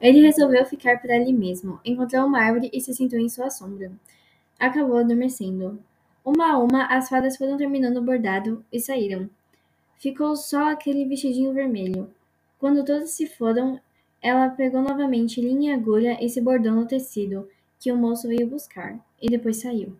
Ele resolveu ficar por ali mesmo, encontrou uma árvore e se sentou em sua sombra. Acabou adormecendo. Uma a uma, as fadas foram terminando o bordado e saíram. Ficou só aquele vestidinho vermelho. Quando todas se foram, ela pegou novamente linha e agulha e se bordou no tecido que o moço veio buscar, e depois saiu.